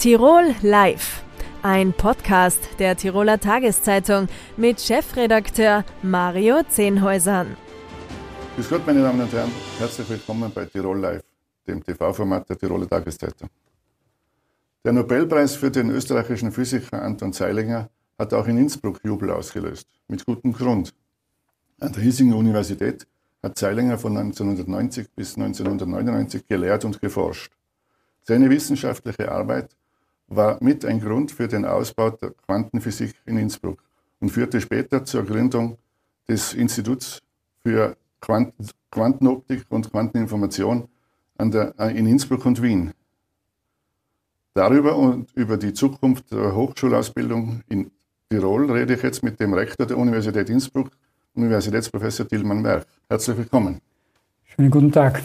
Tirol Live, ein Podcast der Tiroler Tageszeitung mit Chefredakteur Mario Zehnhäusern. Grüß Gott, meine Damen und Herren, herzlich willkommen bei Tirol Live, dem TV-Format der Tiroler Tageszeitung. Der Nobelpreis für den österreichischen Physiker Anton Zeilinger hat auch in Innsbruck Jubel ausgelöst, mit gutem Grund. An der hiesigen Universität hat Zeilinger von 1990 bis 1999 gelehrt und geforscht. Seine wissenschaftliche Arbeit war mit ein Grund für den Ausbau der Quantenphysik in Innsbruck und führte später zur Gründung des Instituts für Quantenoptik und Quanteninformation an der, äh, in Innsbruck und Wien. Darüber und über die Zukunft der Hochschulausbildung in Tirol rede ich jetzt mit dem Rektor der Universität Innsbruck, Universitätsprofessor Tilman Werk. Herzlich willkommen. Schönen guten Tag.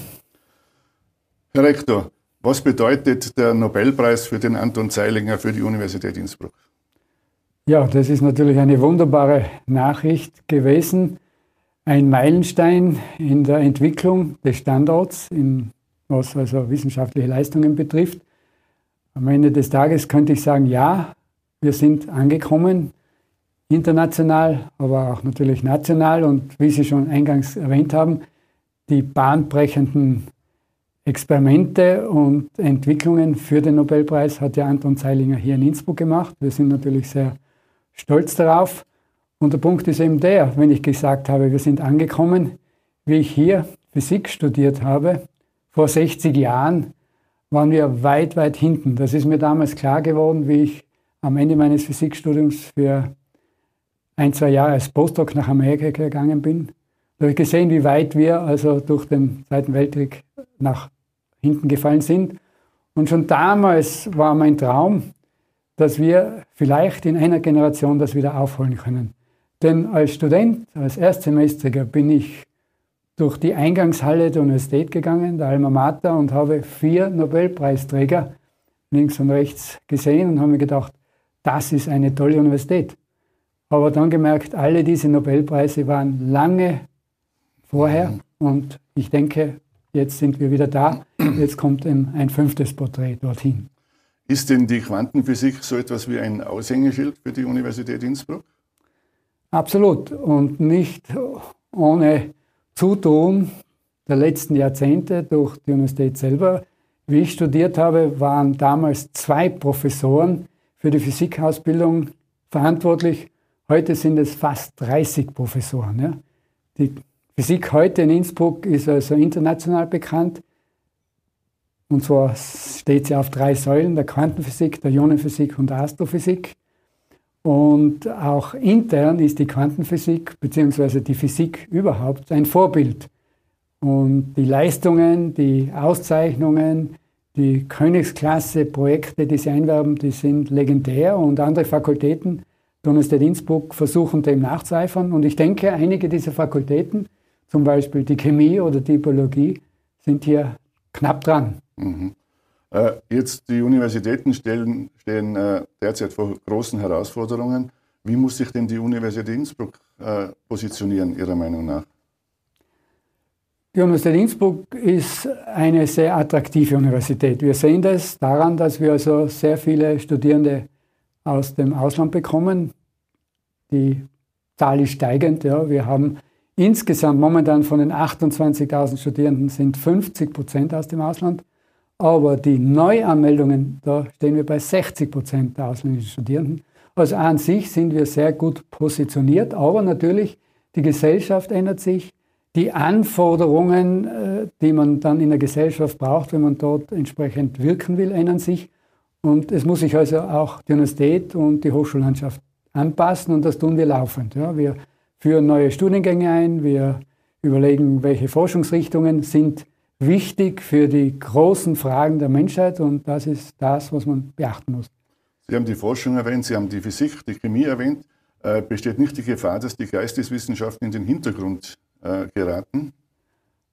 Herr Rektor, was bedeutet der Nobelpreis für den Anton Zeilinger für die Universität Innsbruck? Ja, das ist natürlich eine wunderbare Nachricht gewesen. Ein Meilenstein in der Entwicklung des Standorts, in, was also wissenschaftliche Leistungen betrifft. Am Ende des Tages könnte ich sagen, ja, wir sind angekommen international, aber auch natürlich national. Und wie Sie schon eingangs erwähnt haben, die bahnbrechenden Experimente und Entwicklungen für den Nobelpreis hat ja Anton Zeilinger hier in Innsbruck gemacht. Wir sind natürlich sehr stolz darauf. Und der Punkt ist eben der, wenn ich gesagt habe, wir sind angekommen, wie ich hier Physik studiert habe, vor 60 Jahren waren wir weit, weit hinten. Das ist mir damals klar geworden, wie ich am Ende meines Physikstudiums für ein, zwei Jahre als Postdoc nach Amerika gegangen bin, da habe ich gesehen, wie weit wir also durch den Zweiten Weltkrieg nach hinten gefallen sind. Und schon damals war mein Traum, dass wir vielleicht in einer Generation das wieder aufholen können. Denn als Student, als Erstsemestriger bin ich durch die Eingangshalle der Universität gegangen, der Alma Mater, und habe vier Nobelpreisträger links und rechts gesehen und habe mir gedacht, das ist eine tolle Universität. Aber dann gemerkt, alle diese Nobelpreise waren lange vorher und ich denke, jetzt sind wir wieder da. Jetzt kommt ein, fünftes Porträt dorthin. Ist denn die Quantenphysik so etwas wie ein Aushängeschild für die Universität Innsbruck? Absolut. Und nicht ohne Zutun der letzten Jahrzehnte durch die Universität selber. Wie ich studiert habe, waren damals zwei Professoren für die Physikausbildung verantwortlich. Heute sind es fast 30 Professoren. Ja. Die Physik heute in Innsbruck ist also international bekannt. Und zwar steht sie auf drei Säulen, der Quantenphysik, der Ionenphysik und der Astrophysik. Und auch intern ist die Quantenphysik bzw. die Physik überhaupt ein Vorbild. Und die Leistungen, die Auszeichnungen, die Königsklasse-Projekte, die sie einwerben, die sind legendär und andere Fakultäten Universität Innsbruck versuchen dem nachzueifern. Und ich denke, einige dieser Fakultäten, zum Beispiel die Chemie oder die Biologie, sind hier knapp dran. Mhm. Äh, jetzt die Universitäten stellen, stehen äh, derzeit vor großen Herausforderungen. Wie muss sich denn die Universität Innsbruck äh, positionieren, Ihrer Meinung nach? Die Universität Innsbruck ist eine sehr attraktive Universität. Wir sehen das daran, dass wir also sehr viele Studierende aus dem Ausland bekommen. Die Zahl ist steigend. Ja. Wir haben insgesamt momentan von den 28.000 Studierenden sind 50 Prozent aus dem Ausland. Aber die Neuanmeldungen, da stehen wir bei 60 Prozent der ausländischen Studierenden. Also an sich sind wir sehr gut positioniert. Aber natürlich, die Gesellschaft ändert sich. Die Anforderungen, äh, die man dann in der Gesellschaft braucht, wenn man dort entsprechend wirken will, ändern sich. Und es muss sich also auch die Universität und die Hochschullandschaft anpassen und das tun wir laufend. Ja. Wir führen neue Studiengänge ein, wir überlegen, welche Forschungsrichtungen sind wichtig für die großen Fragen der Menschheit und das ist das, was man beachten muss. Sie haben die Forschung erwähnt, Sie haben die Physik, die Chemie erwähnt. Äh, besteht nicht die Gefahr, dass die Geisteswissenschaften in den Hintergrund äh, geraten?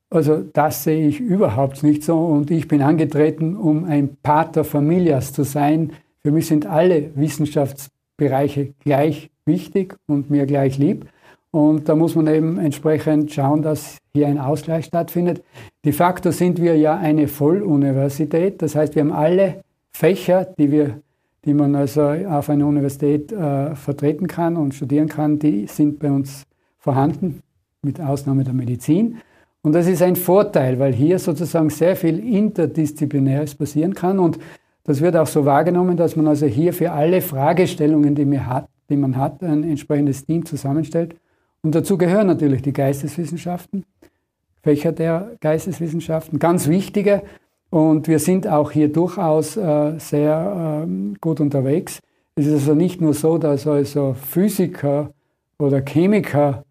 Also das sehe ich überhaupt nicht so und ich bin angetreten, um ein Pater Familias zu sein. Für mich sind alle Wissenschaftsbereiche gleich wichtig und mir gleich lieb. Und da muss man eben entsprechend schauen, dass hier ein Ausgleich stattfindet. De facto sind wir ja eine Volluniversität, das heißt, wir haben alle Fächer, die, wir, die man also auf einer Universität äh, vertreten kann und studieren kann, die sind bei uns vorhanden, mit Ausnahme der Medizin. Und das ist ein Vorteil, weil hier sozusagen sehr viel Interdisziplinäres passieren kann. Und das wird auch so wahrgenommen, dass man also hier für alle Fragestellungen, die man hat, die man hat ein entsprechendes Team zusammenstellt. Und dazu gehören natürlich die Geisteswissenschaften, Fächer der Geisteswissenschaften, ganz wichtige. Und wir sind auch hier durchaus äh, sehr äh, gut unterwegs. Es ist also nicht nur so, dass also Physiker oder Chemiker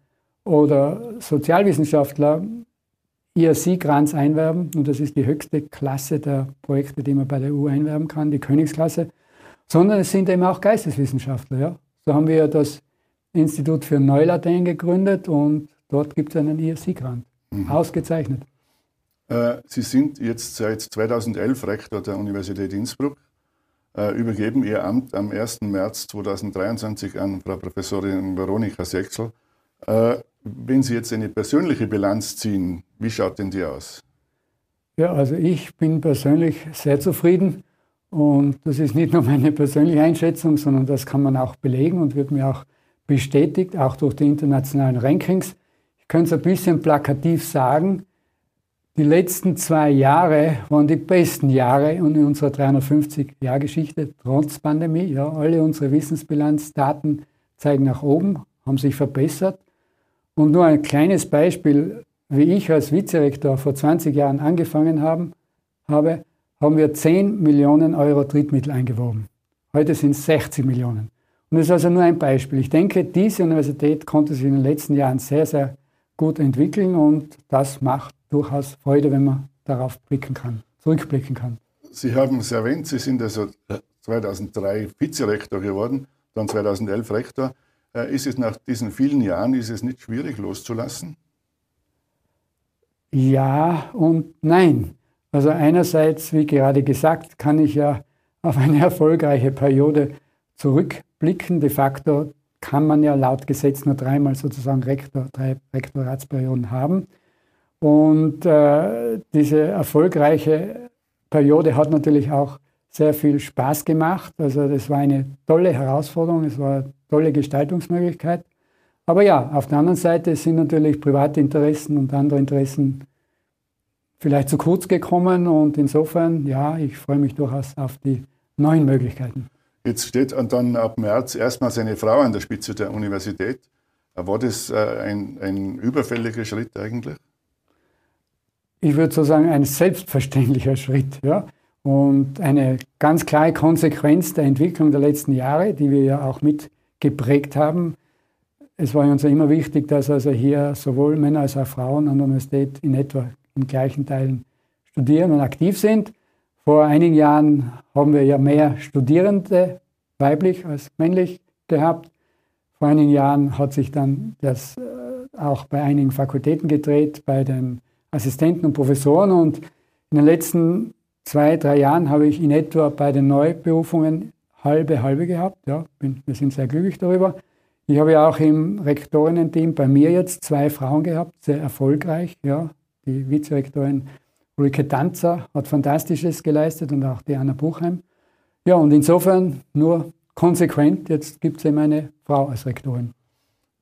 oder Sozialwissenschaftler IRC-Grants einwerben. Und das ist die höchste Klasse der Projekte, die man bei der EU einwerben kann, die Königsklasse. Sondern es sind eben auch Geisteswissenschaftler. Ja? So haben wir das Institut für Neulatein gegründet und dort gibt es einen IRC-Grant. Mhm. Ausgezeichnet. Äh, Sie sind jetzt seit 2011 Rektor der Universität Innsbruck, äh, übergeben Ihr Amt am 1. März 2023 an Frau Professorin Veronika Sechsel. Äh, wenn Sie jetzt eine persönliche Bilanz ziehen, wie schaut denn die aus? Ja, also ich bin persönlich sehr zufrieden und das ist nicht nur meine persönliche Einschätzung, sondern das kann man auch belegen und wird mir auch bestätigt, auch durch die internationalen Rankings. Ich könnte es ein bisschen plakativ sagen, die letzten zwei Jahre waren die besten Jahre in unserer 350-Jahr-Geschichte, trotz Pandemie. Ja, alle unsere Wissensbilanzdaten zeigen nach oben, haben sich verbessert. Und nur ein kleines Beispiel, wie ich als Vizerektor vor 20 Jahren angefangen haben, habe, haben wir 10 Millionen Euro Drittmittel eingeworben. Heute sind es 60 Millionen. Und das ist also nur ein Beispiel. Ich denke, diese Universität konnte sich in den letzten Jahren sehr, sehr gut entwickeln und das macht durchaus Freude, wenn man darauf blicken kann, zurückblicken kann. Sie haben es erwähnt, Sie sind also 2003 Vizerektor geworden, dann 2011 Rektor. Äh, ist es nach diesen vielen Jahren, ist es nicht schwierig loszulassen? Ja und nein. Also einerseits, wie gerade gesagt, kann ich ja auf eine erfolgreiche Periode zurückblicken. De facto kann man ja laut Gesetz nur dreimal sozusagen Rektor, drei Rektoratsperioden haben. Und äh, diese erfolgreiche Periode hat natürlich auch sehr viel Spaß gemacht. Also das war eine tolle Herausforderung, es war eine tolle Gestaltungsmöglichkeit. Aber ja, auf der anderen Seite sind natürlich private Interessen und andere Interessen vielleicht zu kurz gekommen und insofern, ja, ich freue mich durchaus auf die neuen Möglichkeiten. Jetzt steht dann ab März erstmal seine Frau an der Spitze der Universität. War das äh, ein, ein überfälliger Schritt eigentlich? ich würde so sagen, ein selbstverständlicher Schritt. Ja? Und eine ganz klare Konsequenz der Entwicklung der letzten Jahre, die wir ja auch mit geprägt haben. Es war uns ja immer wichtig, dass also hier sowohl Männer als auch Frauen an der Universität in etwa in gleichen Teilen studieren und aktiv sind. Vor einigen Jahren haben wir ja mehr Studierende, weiblich als männlich, gehabt. Vor einigen Jahren hat sich dann das äh, auch bei einigen Fakultäten gedreht, bei den Assistenten und Professoren. Und in den letzten zwei, drei Jahren habe ich in etwa bei den Neuberufungen halbe, halbe gehabt. Ja, bin, wir sind sehr glücklich darüber. Ich habe ja auch im Rektorinnen-Team bei mir jetzt zwei Frauen gehabt, sehr erfolgreich. Ja, die Vizerektorin Ulrike Tanzer hat Fantastisches geleistet und auch die Anna Buchheim. Ja, und insofern nur konsequent, jetzt gibt es eben eine Frau als Rektorin.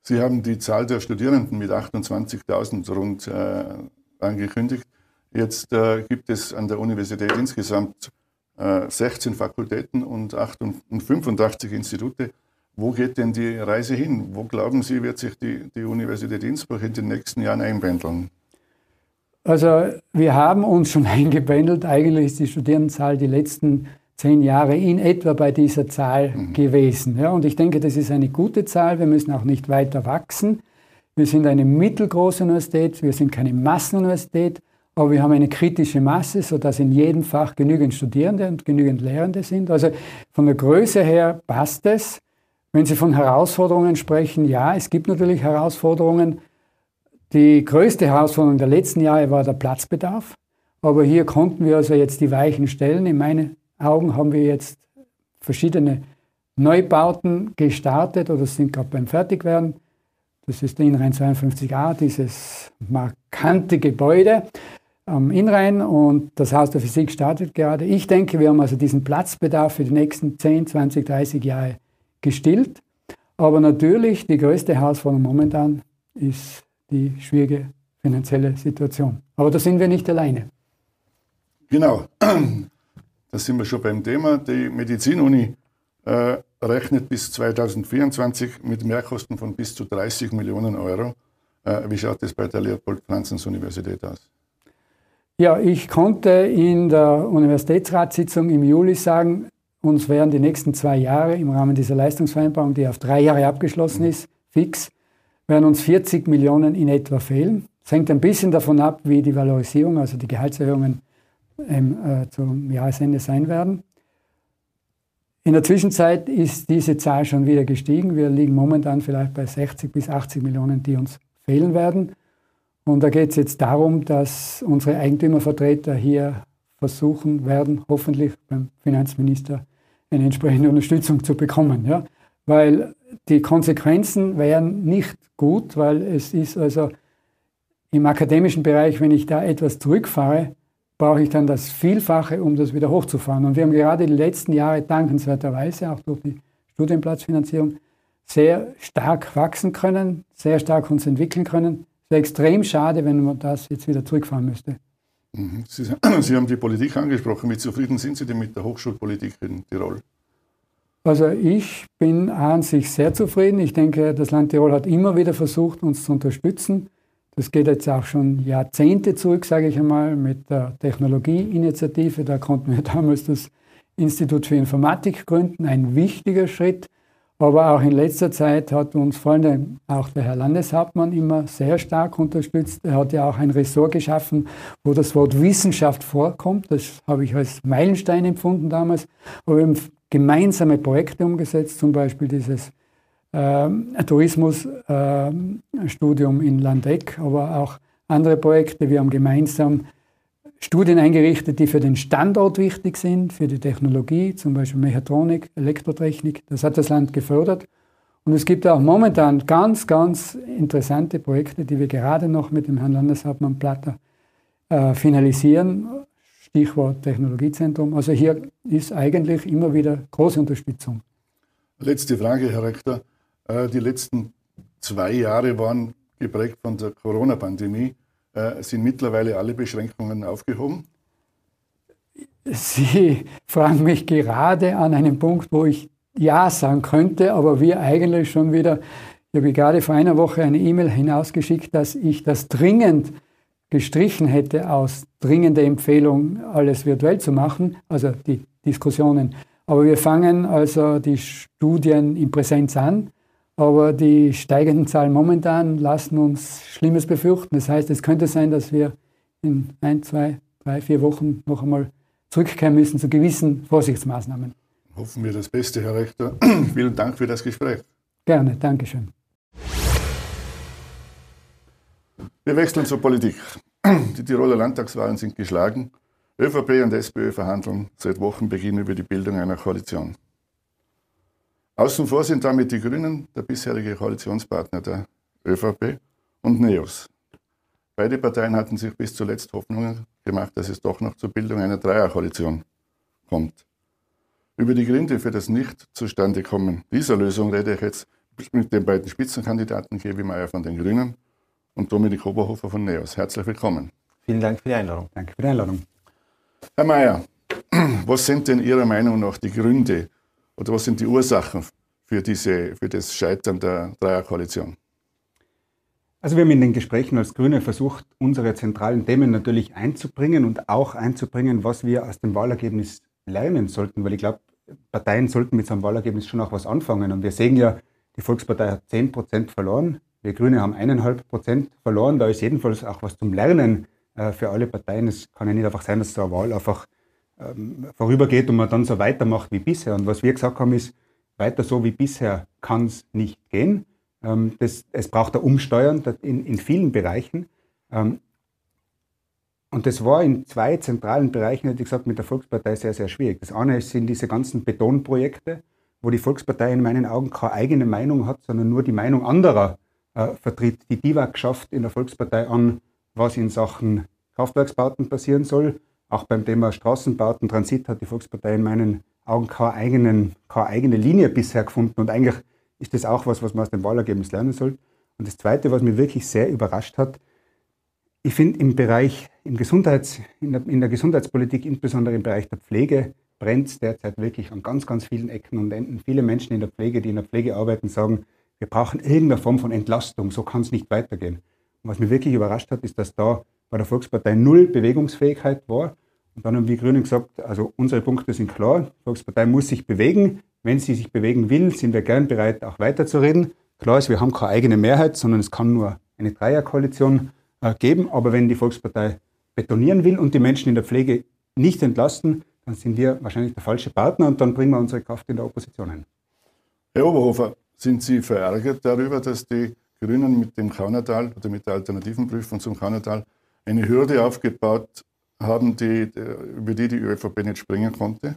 Sie haben die Zahl der Studierenden mit 28.000 rund äh, angekündigt. Jetzt äh, gibt es an der Universität insgesamt äh, 16 Fakultäten und, 8 und 85 Institute. Wo geht denn die Reise hin? Wo glauben Sie, wird sich die, die Universität Innsbruck in den nächsten Jahren einpendeln? Also wir haben uns schon eingependelt. Eigentlich ist die Studierendenzahl die letzten zehn Jahre in etwa bei dieser Zahl mhm. gewesen. Ja, und ich denke, das ist eine gute Zahl. Wir müssen auch nicht weiter wachsen. Wir sind eine mittelgroße Universität, wir sind keine Massenuniversität, aber wir haben eine kritische Masse, sodass in jedem Fach genügend Studierende und genügend Lehrende sind. Also von der Größe her passt es. Wenn Sie von Herausforderungen sprechen, ja, es gibt natürlich Herausforderungen. Die größte Herausforderung der letzten Jahre war der Platzbedarf. Aber hier konnten wir also jetzt die Weichen stellen. In meinen Augen haben wir jetzt verschiedene Neubauten gestartet oder sind gerade beim Fertigwerden. Das ist der Innenrhein 52a, dieses markante Gebäude. am Inrhein und das Haus der Physik startet gerade. Ich denke, wir haben also diesen Platzbedarf für die nächsten 10, 20, 30 Jahre gestillt. Aber natürlich die größte Herausforderung momentan ist die schwierige finanzielle Situation. Aber da sind wir nicht alleine. Genau, da sind wir schon beim Thema. Die Medizinuni äh, rechnet bis 2024 mit Mehrkosten von bis zu 30 Millionen Euro. Äh, wie schaut das bei der Leopold-Franzens-Universität aus? Ja, ich konnte in der Universitätsratssitzung im Juli sagen, uns werden die nächsten zwei Jahre im Rahmen dieser Leistungsvereinbarung, die auf drei Jahre abgeschlossen ist, fix, werden uns 40 Millionen in etwa fehlen. Es hängt ein bisschen davon ab, wie die Valorisierung, also die Gehaltserhöhungen ähm, äh, zum Jahresende sein werden. In der Zwischenzeit ist diese Zahl schon wieder gestiegen. Wir liegen momentan vielleicht bei 60 bis 80 Millionen, die uns fehlen werden. Und da geht es jetzt darum, dass unsere Eigentümervertreter hier versuchen werden, hoffentlich beim Finanzminister eine entsprechende Unterstützung zu bekommen. Ja? Weil die Konsequenzen wären nicht gut, weil es ist also im akademischen Bereich, wenn ich da etwas zurückfahre, brauche ich dann das Vielfache, um das wieder hochzufahren. Und wir haben gerade die letzten Jahre dankenswerterweise, auch durch die Studienplatzfinanzierung, sehr stark wachsen können, sehr stark uns entwickeln können. Es wäre extrem schade, wenn man das jetzt wieder zurückfahren müsste. Mhm. Sie, Sie haben die Politik angesprochen. Wie zufrieden sind Sie denn mit der Hochschulpolitik in Tirol? Also ich bin an sich sehr zufrieden. Ich denke, das Land Tirol hat immer wieder versucht, uns zu unterstützen. Das geht jetzt auch schon Jahrzehnte zurück, sage ich einmal, mit der Technologieinitiative. Da konnten wir damals das Institut für Informatik gründen, ein wichtiger Schritt. Aber auch in letzter Zeit hat uns vor allem auch der Herr Landeshauptmann immer sehr stark unterstützt. Er hat ja auch ein Ressort geschaffen, wo das Wort Wissenschaft vorkommt. Das habe ich als Meilenstein empfunden damals. Aber gemeinsame Projekte umgesetzt, zum Beispiel dieses äh, Tourismusstudium äh, in Landeck, aber auch andere Projekte. Wir haben gemeinsam Studien eingerichtet, die für den Standort wichtig sind, für die Technologie, zum Beispiel Mechatronik, Elektrotechnik. Das hat das Land gefördert. Und es gibt auch momentan ganz, ganz interessante Projekte, die wir gerade noch mit dem Herrn Landeshauptmann Platter äh, finalisieren. Stichwort Technologiezentrum. Also hier ist eigentlich immer wieder große Unterstützung. Letzte Frage, Herr Rektor. Äh, die letzten zwei Jahre waren geprägt von der Corona-Pandemie. Äh, sind mittlerweile alle Beschränkungen aufgehoben? Sie fragen mich gerade an einem Punkt, wo ich Ja sagen könnte, aber wir eigentlich schon wieder, ich habe gerade vor einer Woche eine E-Mail hinausgeschickt, dass ich das dringend gestrichen hätte aus dringender Empfehlung, alles virtuell zu machen, also die Diskussionen. Aber wir fangen also die Studien in Präsenz an. Aber die steigenden Zahlen momentan lassen uns Schlimmes befürchten. Das heißt, es könnte sein, dass wir in ein, zwei, drei, vier Wochen noch einmal zurückkehren müssen zu gewissen Vorsichtsmaßnahmen. Hoffen wir das Beste, Herr Rektor. Vielen Dank für das Gespräch. Gerne, Dankeschön. Wir wechseln zur Politik. Die Tiroler Landtagswahlen sind geschlagen. ÖVP und SPÖ verhandeln seit Wochenbeginn über die Bildung einer Koalition. Außen vor sind damit die Grünen, der bisherige Koalitionspartner der ÖVP, und NEOS. Beide Parteien hatten sich bis zuletzt Hoffnungen gemacht, dass es doch noch zur Bildung einer Dreierkoalition kommt. Über die Gründe für das Nicht-Zustandekommen dieser Lösung rede ich jetzt mit den beiden Spitzenkandidaten Kevi Meyer von den Grünen und Dominik Oberhofer von NEOS. Herzlich willkommen. Vielen Dank für die Einladung. Danke für die Einladung. Herr Meyer, was sind denn Ihrer Meinung nach die Gründe oder was sind die Ursachen für, diese, für das Scheitern der Dreierkoalition? Also wir haben in den Gesprächen als Grüne versucht, unsere zentralen Themen natürlich einzubringen und auch einzubringen, was wir aus dem Wahlergebnis lernen sollten, weil ich glaube, Parteien sollten mit so einem Wahlergebnis schon auch was anfangen. Und wir sehen ja, die Volkspartei hat 10 Prozent verloren, wir Grüne haben 1,5 Prozent verloren. Da ist jedenfalls auch was zum Lernen äh, für alle Parteien. Es kann ja nicht einfach sein, dass so eine Wahl einfach ähm, vorübergeht und man dann so weitermacht wie bisher. Und was wir gesagt haben, ist, weiter so wie bisher kann es nicht gehen. Ähm, das, es braucht ein Umsteuern in, in vielen Bereichen. Ähm, und das war in zwei zentralen Bereichen, hätte ich gesagt, mit der Volkspartei sehr, sehr schwierig. Das eine sind diese ganzen Betonprojekte, wo die Volkspartei in meinen Augen keine eigene Meinung hat, sondern nur die Meinung anderer äh, vertritt. Die DIVAG schafft in der Volkspartei an, was in Sachen Kraftwerksbauten passieren soll. Auch beim Thema Straßenbauten, Transit hat die Volkspartei in meinen Augen keine, eigenen, keine eigene Linie bisher gefunden. Und eigentlich ist das auch was, was man aus dem Wahlergebnis lernen soll. Und das Zweite, was mich wirklich sehr überrascht hat, ich finde im Bereich, im Gesundheits, in der, in der Gesundheitspolitik, insbesondere im Bereich der Pflege, brennt es derzeit wirklich an ganz, ganz vielen Ecken und Enden. Viele Menschen in der Pflege, die in der Pflege arbeiten, sagen, wir brauchen irgendeine Form von Entlastung, so kann es nicht weitergehen. Und was mich wirklich überrascht hat, ist, dass da bei der Volkspartei null Bewegungsfähigkeit war. Und dann haben wir Grünen gesagt, also unsere Punkte sind klar, die Volkspartei muss sich bewegen. Wenn sie sich bewegen will, sind wir gern bereit, auch weiterzureden. Klar ist, wir haben keine eigene Mehrheit, sondern es kann nur eine Dreierkoalition äh, geben. Aber wenn die Volkspartei betonieren will und die Menschen in der Pflege nicht entlasten, dann sind wir wahrscheinlich der falsche Partner und dann bringen wir unsere Kraft in der Opposition ein. Herr Oberhofer, sind Sie verärgert darüber, dass die Grünen mit dem Kaunertal oder mit der alternativen Prüfung zum Kaunertal eine Hürde aufgebaut haben, die, über die die ÖVP nicht springen konnte?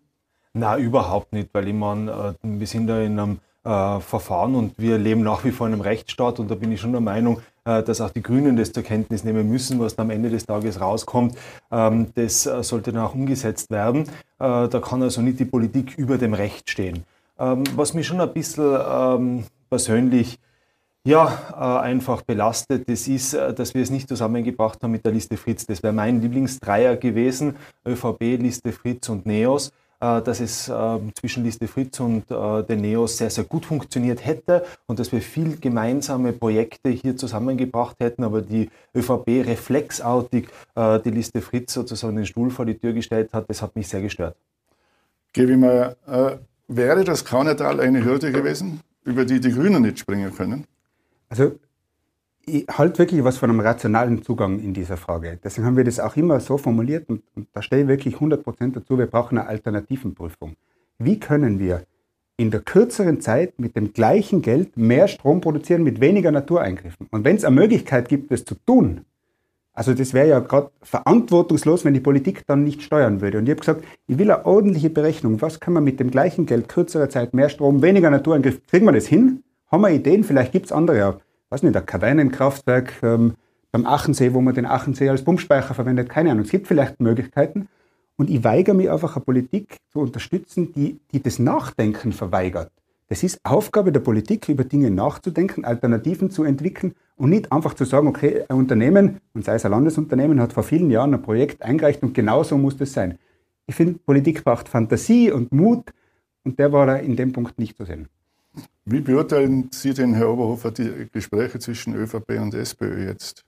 Na, überhaupt nicht, weil ich meine, äh, wir sind da in einem äh, Verfahren und wir leben nach wie vor in einem Rechtsstaat und da bin ich schon der Meinung, äh, dass auch die Grünen das zur Kenntnis nehmen müssen, was am Ende des Tages rauskommt. Ähm, das äh, sollte dann auch umgesetzt werden. Äh, da kann also nicht die Politik über dem Recht stehen. Ähm, was mich schon ein bisschen ähm, persönlich ja, einfach belastet, das ist, dass wir es nicht zusammengebracht haben mit der Liste Fritz. Das wäre mein Lieblingsdreier gewesen, ÖVP, Liste Fritz und NEOS. Äh, dass es ähm, zwischen Liste Fritz und äh, den Neos sehr, sehr gut funktioniert hätte und dass wir viel gemeinsame Projekte hier zusammengebracht hätten, aber die ÖVP reflexartig äh, die Liste Fritz sozusagen den Stuhl vor die Tür gestellt hat, das hat mich sehr gestört. Gebe ich mal, äh, wäre das Kaunertal eine Hürde gewesen, über die die Grünen nicht springen können? Also ich halte wirklich was von einem rationalen Zugang in dieser Frage. Deswegen haben wir das auch immer so formuliert und, und da stehe ich wirklich 100% dazu, wir brauchen eine Alternativenprüfung. Wie können wir in der kürzeren Zeit mit dem gleichen Geld mehr Strom produzieren mit weniger Natureingriffen? Und wenn es eine Möglichkeit gibt, das zu tun, also das wäre ja gerade verantwortungslos, wenn die Politik dann nicht steuern würde. Und ich habe gesagt, ich will eine ordentliche Berechnung. Was kann man mit dem gleichen Geld, kürzerer Zeit, mehr Strom, weniger Natureingriff, kriegen wir das hin? Haben wir Ideen? Vielleicht gibt es andere weiß nicht, ein Kavernenkraftwerk ähm, beim Achensee, wo man den Achensee als Pumpspeicher verwendet, keine Ahnung. Es gibt vielleicht Möglichkeiten. Und ich weigere mich einfach, eine Politik zu unterstützen, die, die das Nachdenken verweigert. Das ist Aufgabe der Politik, über Dinge nachzudenken, Alternativen zu entwickeln und nicht einfach zu sagen, okay, ein Unternehmen, und sei es ein Landesunternehmen, hat vor vielen Jahren ein Projekt eingereicht und genau so muss das sein. Ich finde, Politik braucht Fantasie und Mut und der war da in dem Punkt nicht zu sehen. Wie beurteilen Sie denn, Herr Oberhofer, die Gespräche zwischen ÖVP und SPÖ jetzt?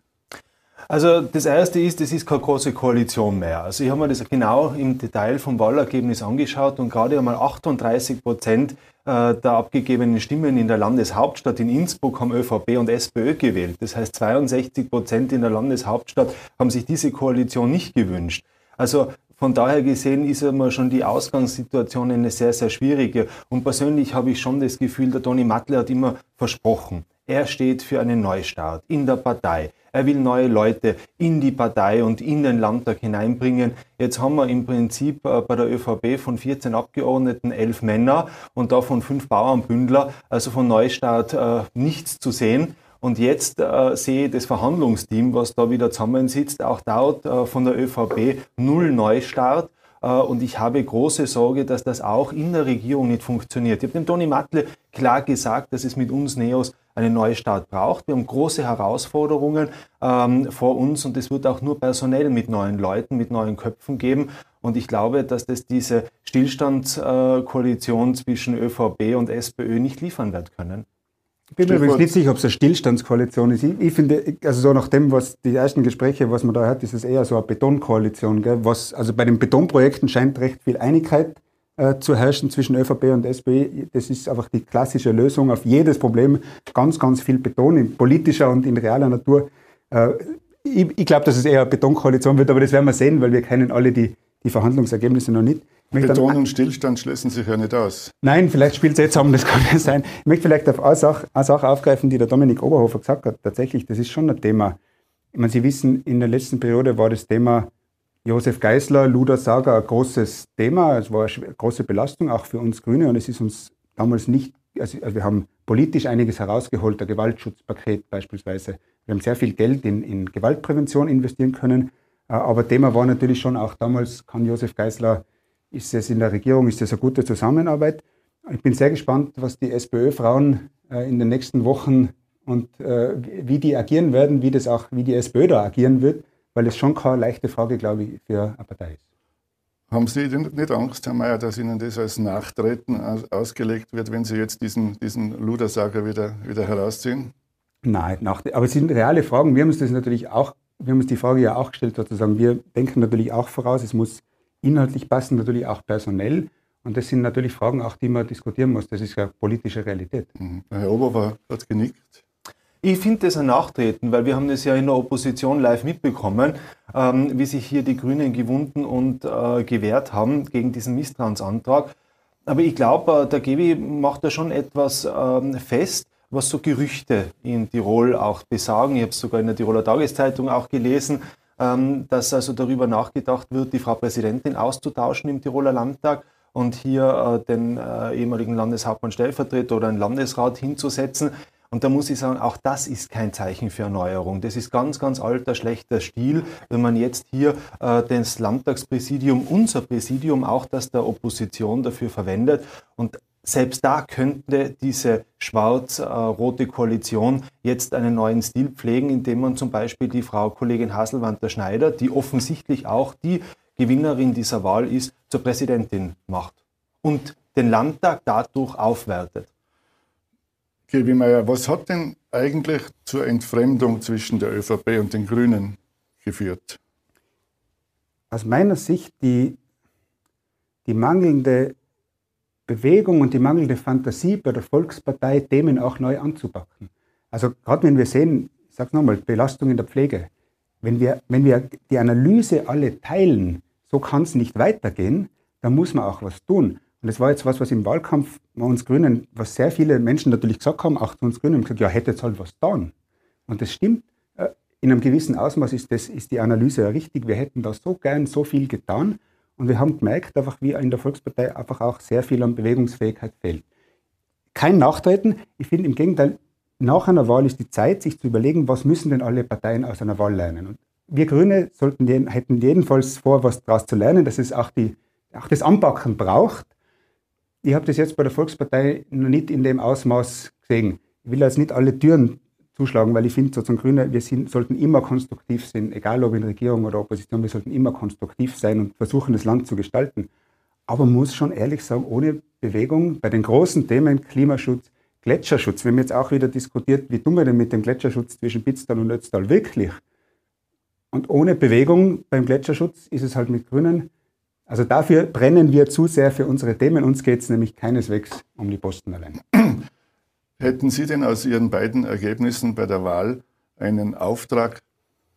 Also das Erste ist, das ist keine große Koalition mehr. Also ich habe mir das genau im Detail vom Wahlergebnis angeschaut und gerade einmal 38 Prozent der abgegebenen Stimmen in der Landeshauptstadt in Innsbruck haben ÖVP und SPÖ gewählt. Das heißt 62 Prozent in der Landeshauptstadt haben sich diese Koalition nicht gewünscht. Also von daher gesehen ist immer schon die Ausgangssituation eine sehr, sehr schwierige. Und persönlich habe ich schon das Gefühl, der Toni Matle hat immer versprochen, er steht für einen Neustart in der Partei. Er will neue Leute in die Partei und in den Landtag hineinbringen. Jetzt haben wir im Prinzip äh, bei der ÖVP von 14 Abgeordneten elf Männer und davon fünf Bauernbündler, also von Neustart äh, nichts zu sehen. Und jetzt äh, sehe ich das Verhandlungsteam, was da wieder zusammensitzt, auch dort äh, von der ÖVP null Neustart. Äh, und ich habe große Sorge, dass das auch in der Regierung nicht funktioniert. Ich habe dem Toni Matle klar gesagt, dass es mit uns Neos einen Neustart braucht. Wir haben große Herausforderungen ähm, vor uns und es wird auch nur personell mit neuen Leuten, mit neuen Köpfen geben. Und ich glaube, dass das diese Stillstandskoalition äh, zwischen ÖVP und SPÖ nicht liefern wird können. Ich bin mir übrigens nicht sicher, ob es eine Stillstandskoalition ist. Ich, ich, finde, also so nach dem, was die ersten Gespräche, was man da hört, ist es eher so eine Betonkoalition. Gell? Was, also bei den Betonprojekten scheint recht viel Einigkeit äh, zu herrschen zwischen ÖVP und SPÖ. Das ist einfach die klassische Lösung auf jedes Problem. Ganz, ganz viel Beton in politischer und in realer Natur. Äh, ich, ich glaube, dass es eher eine Betonkoalition wird, aber das werden wir sehen, weil wir kennen alle die, die Verhandlungsergebnisse noch nicht. Beton und Stillstand schließen sich ja nicht aus. Nein, vielleicht spielt es jetzt zusammen, das kann ja sein. Ich möchte vielleicht auf eine Sache, eine Sache aufgreifen, die der Dominik Oberhofer gesagt hat. Tatsächlich, das ist schon ein Thema. Ich meine, Sie wissen, in der letzten Periode war das Thema Josef Geisler, Luder Saga ein großes Thema. Es war eine große Belastung, auch für uns Grüne. Und es ist uns damals nicht, also, also wir haben politisch einiges herausgeholt, der Gewaltschutzpaket beispielsweise. Wir haben sehr viel Geld in, in Gewaltprävention investieren können. Aber Thema war natürlich schon auch damals, kann Josef Geisler, ist es in der Regierung, ist es eine gute Zusammenarbeit? Ich bin sehr gespannt, was die SPÖ-Frauen in den nächsten Wochen und wie die agieren werden, wie, das auch, wie die SPÖ da agieren wird, weil es schon keine leichte Frage, glaube ich, für eine Partei ist. Haben Sie nicht Angst, Herr Mayer, dass Ihnen das als Nachtreten ausgelegt wird, wenn Sie jetzt diesen, diesen Ludersager wieder, wieder herausziehen? Nein, nach, aber es sind reale Fragen. Wir haben uns das natürlich auch, wir haben uns die Frage ja auch gestellt, sozusagen. Wir denken natürlich auch voraus, es muss inhaltlich passen, natürlich auch personell. Und das sind natürlich Fragen auch, die man diskutieren muss. Das ist ja politische Realität. Mhm. Herr Oberwer hat genickt. Ich finde das ein Nachtreten, weil wir haben das ja in der Opposition live mitbekommen, ähm, wie sich hier die Grünen gewunden und äh, gewehrt haben gegen diesen Misstrauensantrag. Aber ich glaube, äh, der Gebi macht da schon etwas ähm, fest, was so Gerüchte in Tirol auch besagen. Ich habe es sogar in der Tiroler Tageszeitung auch gelesen, ähm, dass also darüber nachgedacht wird, die Frau Präsidentin auszutauschen im Tiroler Landtag und hier äh, den äh, ehemaligen Landeshauptmann Stellvertreter oder einen Landesrat hinzusetzen. Und da muss ich sagen, auch das ist kein Zeichen für Erneuerung. Das ist ganz, ganz alter, schlechter Stil, wenn man jetzt hier äh, das Landtagspräsidium, unser Präsidium, auch das der Opposition dafür verwendet. Und selbst da könnte diese schwarz-rote Koalition jetzt einen neuen Stil pflegen, indem man zum Beispiel die Frau Kollegin Haselwander-Schneider, die offensichtlich auch die Gewinnerin dieser Wahl ist, zur Präsidentin macht und den Landtag dadurch aufwertet. Gewimeyer, was hat denn eigentlich zur Entfremdung zwischen der ÖVP und den Grünen geführt? Aus meiner Sicht die, die mangelnde Bewegung und die mangelnde Fantasie bei der Volkspartei, Themen auch neu anzupacken. Also gerade wenn wir sehen, ich sage nochmal, Belastung in der Pflege, wenn wir, wenn wir die Analyse alle teilen, so kann es nicht weitergehen, dann muss man auch was tun. Und das war jetzt was, was im Wahlkampf bei uns Grünen, was sehr viele Menschen natürlich gesagt haben, auch zu uns Grünen, haben gesagt, ja, hätte jetzt halt was getan. Und das stimmt. Äh, in einem gewissen Ausmaß ist, das, ist die Analyse ja richtig. Wir hätten da so gern so viel getan. Und wir haben gemerkt, einfach wie in der Volkspartei einfach auch sehr viel an Bewegungsfähigkeit fehlt. Kein Nachtreten. Ich finde im Gegenteil, nach einer Wahl ist die Zeit, sich zu überlegen, was müssen denn alle Parteien aus einer Wahl lernen. Und wir Grüne sollten, hätten jedenfalls vor, was daraus zu lernen, dass es auch, die, auch das Anpacken braucht ich habe das jetzt bei der Volkspartei noch nicht in dem Ausmaß gesehen. Ich will jetzt nicht alle Türen zuschlagen, weil ich finde, sozusagen Grüne, wir sind, sollten immer konstruktiv sein, egal ob in Regierung oder Opposition, wir sollten immer konstruktiv sein und versuchen, das Land zu gestalten. Aber man muss schon ehrlich sagen, ohne Bewegung bei den großen Themen Klimaschutz, Gletscherschutz, wir haben jetzt auch wieder diskutiert, wie tun wir denn mit dem Gletscherschutz zwischen Pitztal und Ötztal wirklich? Und ohne Bewegung beim Gletscherschutz ist es halt mit Grünen also dafür brennen wir zu sehr für unsere Themen. Uns geht es nämlich keineswegs um die Posten allein. Hätten Sie denn aus Ihren beiden Ergebnissen bei der Wahl einen Auftrag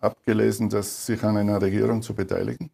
abgelesen, das sich an einer Regierung zu beteiligen?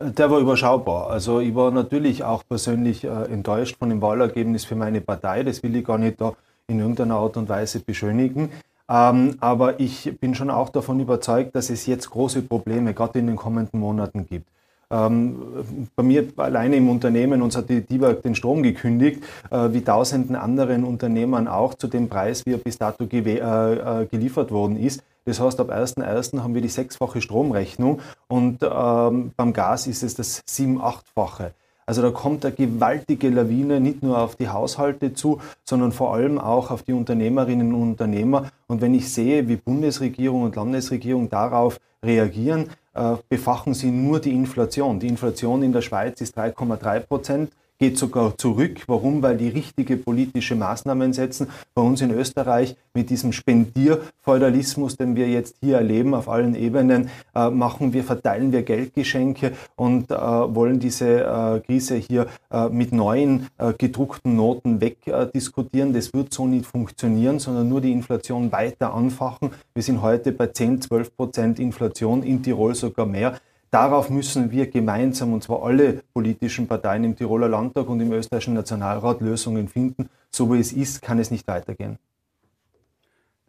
Der war überschaubar. Also ich war natürlich auch persönlich äh, enttäuscht von dem Wahlergebnis für meine Partei. Das will ich gar nicht da in irgendeiner Art und Weise beschönigen. Ähm, aber ich bin schon auch davon überzeugt, dass es jetzt große Probleme gerade in den kommenden Monaten gibt. Ähm, bei mir alleine im Unternehmen, uns hat die DIBAG den Strom gekündigt, äh, wie tausenden anderen Unternehmern auch zu dem Preis, wie er bis dato äh, äh, geliefert worden ist. Das heißt, ab 1.1. haben wir die sechsfache Stromrechnung und ähm, beim Gas ist es das sieben-, achtfache. Also da kommt eine gewaltige Lawine nicht nur auf die Haushalte zu, sondern vor allem auch auf die Unternehmerinnen und Unternehmer. Und wenn ich sehe, wie Bundesregierung und Landesregierung darauf reagieren, äh, befachen sie nur die Inflation. Die Inflation in der Schweiz ist 3,3 Prozent geht sogar zurück. Warum? Weil die richtige politische Maßnahmen setzen. Bei uns in Österreich mit diesem Spendierfeudalismus, den wir jetzt hier erleben auf allen Ebenen, äh, machen wir, verteilen wir Geldgeschenke und äh, wollen diese äh, Krise hier äh, mit neuen äh, gedruckten Noten wegdiskutieren. das wird so nicht funktionieren, sondern nur die Inflation weiter anfachen. Wir sind heute bei 10, 12 Prozent Inflation, in Tirol sogar mehr. Darauf müssen wir gemeinsam, und zwar alle politischen Parteien im Tiroler Landtag und im österreichischen Nationalrat, Lösungen finden. So wie es ist, kann es nicht weitergehen.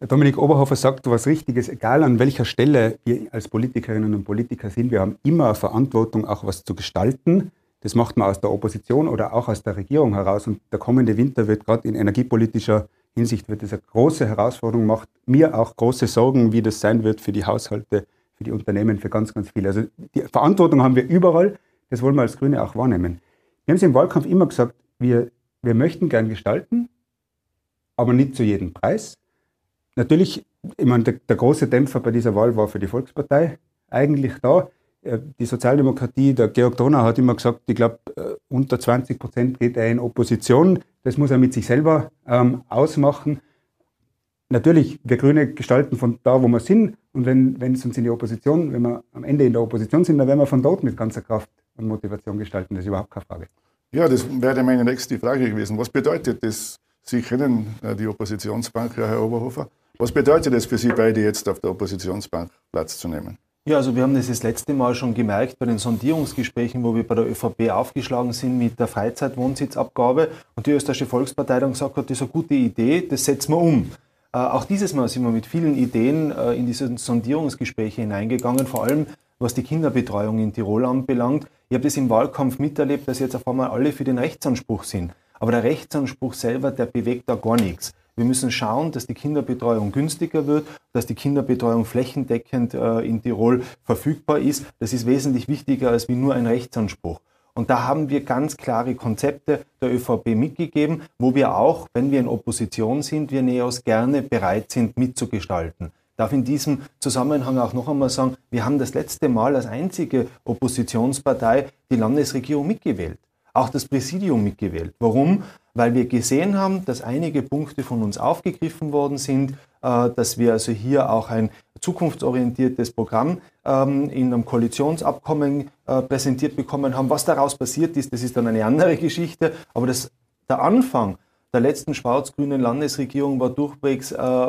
Dominik Oberhofer sagt was Richtiges, egal an welcher Stelle wir als Politikerinnen und Politiker sind, wir haben immer eine Verantwortung, auch was zu gestalten. Das macht man aus der Opposition oder auch aus der Regierung heraus. Und der kommende Winter wird gerade in energiepolitischer Hinsicht wird das eine große Herausforderung, macht mir auch große Sorgen, wie das sein wird für die Haushalte für die Unternehmen, für ganz, ganz viele. Also die Verantwortung haben wir überall, das wollen wir als Grüne auch wahrnehmen. Wir haben es im Wahlkampf immer gesagt, wir, wir möchten gern gestalten, aber nicht zu jedem Preis. Natürlich, ich meine, der, der große Dämpfer bei dieser Wahl war für die Volkspartei eigentlich da. Äh, die Sozialdemokratie, der Georg Donau hat immer gesagt, ich glaube, äh, unter 20 Prozent geht er in Opposition. Das muss er mit sich selber ähm, ausmachen. Natürlich, wir Grüne gestalten von da, wo wir sind. Und wenn, wenn es uns in die Opposition, wenn wir am Ende in der Opposition sind, dann werden wir von dort mit ganzer Kraft und Motivation gestalten. Das ist überhaupt keine Frage. Ja, das wäre meine nächste Frage gewesen. Was bedeutet das? Sie kennen äh, die Oppositionsbank, Herr Oberhofer. Was bedeutet es für Sie beide jetzt auf der Oppositionsbank Platz zu nehmen? Ja, also wir haben das das letzte Mal schon gemerkt bei den Sondierungsgesprächen, wo wir bei der ÖVP aufgeschlagen sind mit der Freizeitwohnsitzabgabe und die österreichische Volkspartei dann gesagt hat, das ist eine gute Idee, das setzen wir um. Äh, auch dieses Mal sind wir mit vielen Ideen äh, in diese Sondierungsgespräche hineingegangen, vor allem was die Kinderbetreuung in Tirol anbelangt. Ich habe das im Wahlkampf miterlebt, dass jetzt auf einmal alle für den Rechtsanspruch sind. Aber der Rechtsanspruch selber, der bewegt da gar nichts. Wir müssen schauen, dass die Kinderbetreuung günstiger wird, dass die Kinderbetreuung flächendeckend äh, in Tirol verfügbar ist. Das ist wesentlich wichtiger als wie nur ein Rechtsanspruch. Und da haben wir ganz klare Konzepte der ÖVP mitgegeben, wo wir auch, wenn wir in Opposition sind, wir NEOS gerne bereit sind mitzugestalten. Ich darf in diesem Zusammenhang auch noch einmal sagen, wir haben das letzte Mal als einzige Oppositionspartei die Landesregierung mitgewählt auch das Präsidium mitgewählt. Warum? Weil wir gesehen haben, dass einige Punkte von uns aufgegriffen worden sind, dass wir also hier auch ein zukunftsorientiertes Programm ähm, in einem Koalitionsabkommen äh, präsentiert bekommen haben. Was daraus passiert ist, das ist dann eine andere Geschichte. Aber das, der Anfang der letzten schwarz-grünen Landesregierung war durchwegs äh,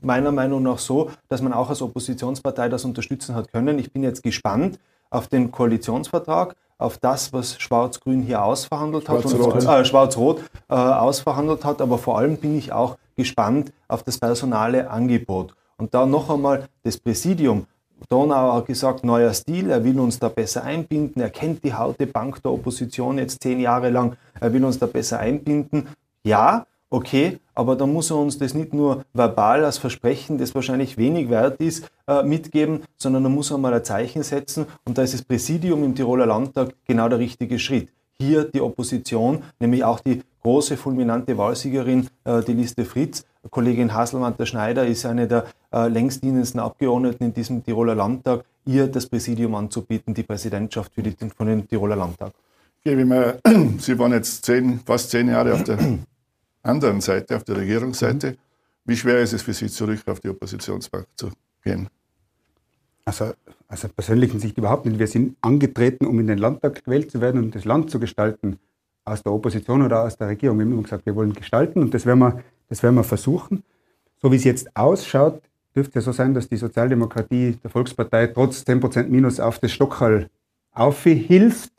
meiner Meinung nach so, dass man auch als Oppositionspartei das unterstützen hat können. Ich bin jetzt gespannt auf den Koalitionsvertrag auf das, was Schwarz-Grün hier ausverhandelt hat, Schwarz-Rot äh, Schwarz äh, ausverhandelt hat, aber vor allem bin ich auch gespannt auf das personale Angebot. Und da noch einmal das Präsidium. Donau hat gesagt, neuer Stil, er will uns da besser einbinden, er kennt die haute Bank der Opposition jetzt zehn Jahre lang, er will uns da besser einbinden. Ja, okay, aber dann muss er uns das nicht nur verbal als Versprechen, das wahrscheinlich wenig wert ist, äh, mitgeben, sondern er muss einmal ein Zeichen setzen und da ist das Präsidium im Tiroler Landtag genau der richtige Schritt. Hier die Opposition, nämlich auch die große, fulminante Wahlsiegerin, äh, die Liste Fritz, Kollegin Haselmann-der Schneider ist eine der äh, längst dienendsten Abgeordneten in diesem Tiroler Landtag, ihr das Präsidium anzubieten, die Präsidentschaft für die, von dem Tiroler Landtag. Sie waren jetzt zehn, fast zehn Jahre auf der anderen Seite, auf der Regierungsseite. Mhm. Wie schwer ist es für Sie, zurück auf die Oppositionsbank zu gehen? Also aus der persönlichen Sicht überhaupt nicht. Wir sind angetreten, um in den Landtag gewählt zu werden und das Land zu gestalten, aus der Opposition oder aus der Regierung. Wir haben immer gesagt, wir wollen gestalten und das werden wir, das werden wir versuchen. So wie es jetzt ausschaut, dürfte es so sein, dass die Sozialdemokratie der Volkspartei trotz 10% Minus auf das Stockhall aufhilft.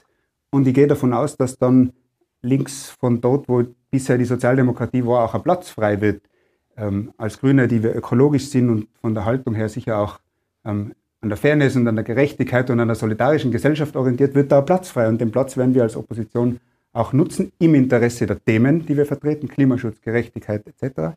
Und ich gehe davon aus, dass dann links von dort, wo bisher die Sozialdemokratie war, auch ein Platz frei wird. Ähm, als Grüne, die wir ökologisch sind und von der Haltung her sicher auch ähm, an der Fairness und an der Gerechtigkeit und an der solidarischen Gesellschaft orientiert, wird da Platz frei. Und den Platz werden wir als Opposition auch nutzen im Interesse der Themen, die wir vertreten, Klimaschutz, Gerechtigkeit etc.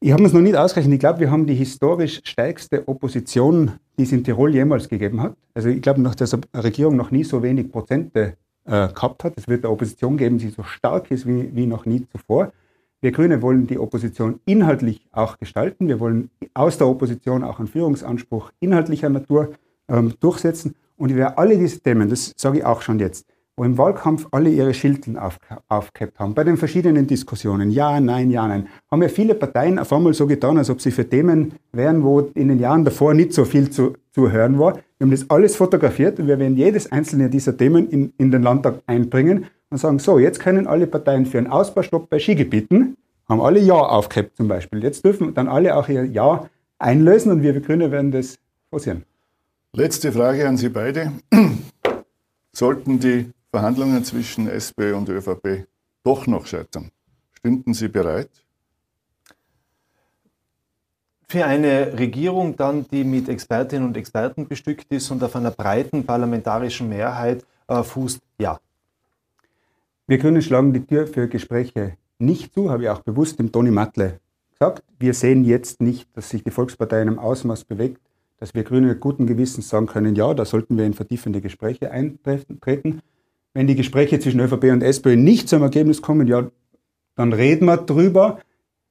Ich habe es noch nicht ausgerechnet. Ich glaube, wir haben die historisch stärkste Opposition, die es in Tirol jemals gegeben hat. Also ich glaube, nach der Regierung noch nie so wenig Prozente äh, gehabt hat. Es wird eine Opposition geben, die so stark ist wie, wie noch nie zuvor. Wir Grüne wollen die Opposition inhaltlich auch gestalten. Wir wollen aus der Opposition auch einen Führungsanspruch inhaltlicher Natur ähm, durchsetzen. Und wir alle diese Themen, das sage ich auch schon jetzt, wo im Wahlkampf alle ihre Schilden auf, aufgehabt haben, bei den verschiedenen Diskussionen, ja, nein, ja, nein, haben ja viele Parteien auf einmal so getan, als ob sie für Themen wären, wo in den Jahren davor nicht so viel zu, zu hören war. Wir haben das alles fotografiert und wir werden jedes einzelne dieser Themen in, in den Landtag einbringen und sagen, so, jetzt können alle Parteien für einen Ausbaustopp bei Skigebieten, haben alle Ja aufgehabt zum Beispiel. Jetzt dürfen dann alle auch ihr Ja einlösen und wir, Grüne werden das forcieren. Letzte Frage an Sie beide. Sollten die Verhandlungen zwischen SP und ÖVP doch noch scheitern, stünden Sie bereit? Für eine Regierung dann, die mit Expertinnen und Experten bestückt ist und auf einer breiten parlamentarischen Mehrheit äh, fußt, ja. Wir Grünen schlagen die Tür für Gespräche nicht zu, habe ich auch bewusst dem Toni Matle gesagt. Wir sehen jetzt nicht, dass sich die Volkspartei in einem Ausmaß bewegt, dass wir Grüne guten Gewissens sagen können, ja, da sollten wir in vertiefende Gespräche eintreten. Wenn die Gespräche zwischen ÖVP und SPÖ nicht zum Ergebnis kommen, ja, dann reden wir drüber.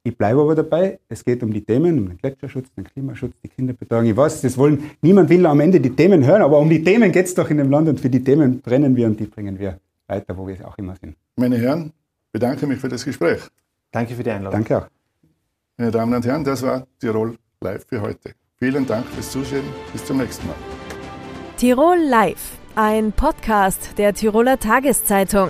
Ich bleibe aber dabei, es geht um die Themen, um den Gletscherschutz, den Klimaschutz, die Kinderbetreuung. Ich weiß, das wollen, niemand will am Ende die Themen hören, aber um die Themen geht es doch in dem Land und für die Themen brennen wir und die bringen wir weiter, wo wir auch immer sind. Meine Herren, bedanke mich für das Gespräch. Danke für die Einladung. Danke auch. Meine Damen und Herren, das war Tirol Live für heute. Vielen Dank fürs Zuschauen. Bis zum nächsten Mal. Tirol Live, ein Podcast der Tiroler Tageszeitung.